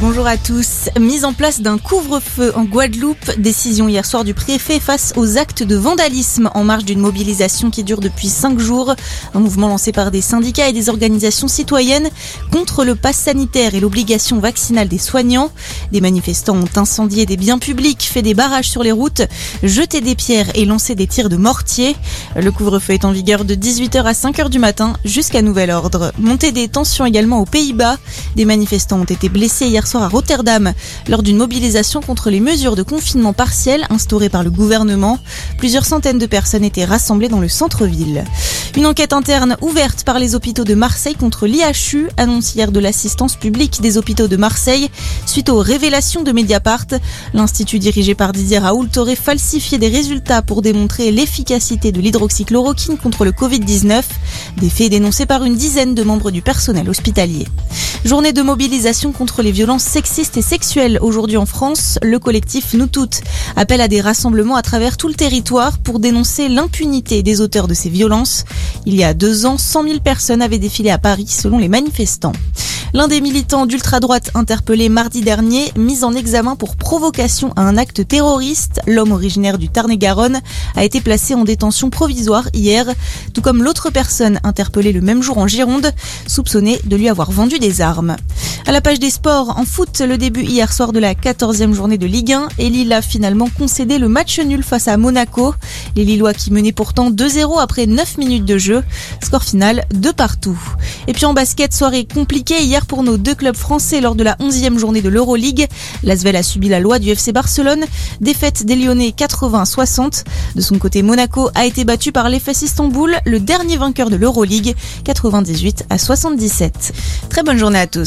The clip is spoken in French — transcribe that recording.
Bonjour à tous. Mise en place d'un couvre-feu en Guadeloupe. Décision hier soir du préfet face aux actes de vandalisme en marge d'une mobilisation qui dure depuis cinq jours. Un mouvement lancé par des syndicats et des organisations citoyennes contre le pass sanitaire et l'obligation vaccinale des soignants. Des manifestants ont incendié des biens publics, fait des barrages sur les routes, jeté des pierres et lancé des tirs de mortier. Le couvre-feu est en vigueur de 18h à 5h du matin jusqu'à nouvel ordre. Montée des tensions également aux Pays-Bas. Des manifestants ont été blessés hier soir à Rotterdam lors d'une mobilisation contre les mesures de confinement partiel instaurées par le gouvernement. Plusieurs centaines de personnes étaient rassemblées dans le centre-ville. Une enquête interne ouverte par les hôpitaux de Marseille contre l'IHU, annonce hier de l'assistance publique des hôpitaux de Marseille, suite aux révélations de Mediapart. L'institut dirigé par Didier Raoult aurait falsifié des résultats pour démontrer l'efficacité de l'hydroxychloroquine contre le Covid-19, des faits dénoncés par une dizaine de membres du personnel hospitalier. Journée de mobilisation contre les violences sexistes et sexuelles aujourd'hui en France. Le collectif Nous Toutes appelle à des rassemblements à travers tout le territoire pour dénoncer l'impunité des auteurs de ces violences. Il y a deux ans, 100 000 personnes avaient défilé à Paris selon les manifestants. L'un des militants d'ultra-droite interpellé mardi dernier, mis en examen pour provocation à un acte terroriste, l'homme originaire du Tarn-et-Garonne a été placé en détention provisoire hier, tout comme l'autre personne interpellée le même jour en Gironde, soupçonnée de lui avoir vendu des armes. À la page des sports, en foot, le début hier soir de la 14e journée de Ligue 1 et Lille a finalement concédé le match nul face à Monaco. Les Lillois qui menaient pourtant 2-0 après 9 minutes de jeu. Score final de partout. Et puis en basket, soirée compliquée hier pour nos deux clubs français lors de la 11e journée de l'Euroleague. L'Asvel a subi la loi du FC Barcelone. Défaite des Lyonnais 80-60. De son côté, Monaco a été battu par l'EFS Istanbul, le dernier vainqueur de l'Euroleague, 98 à 77. Très bonne journée à tous.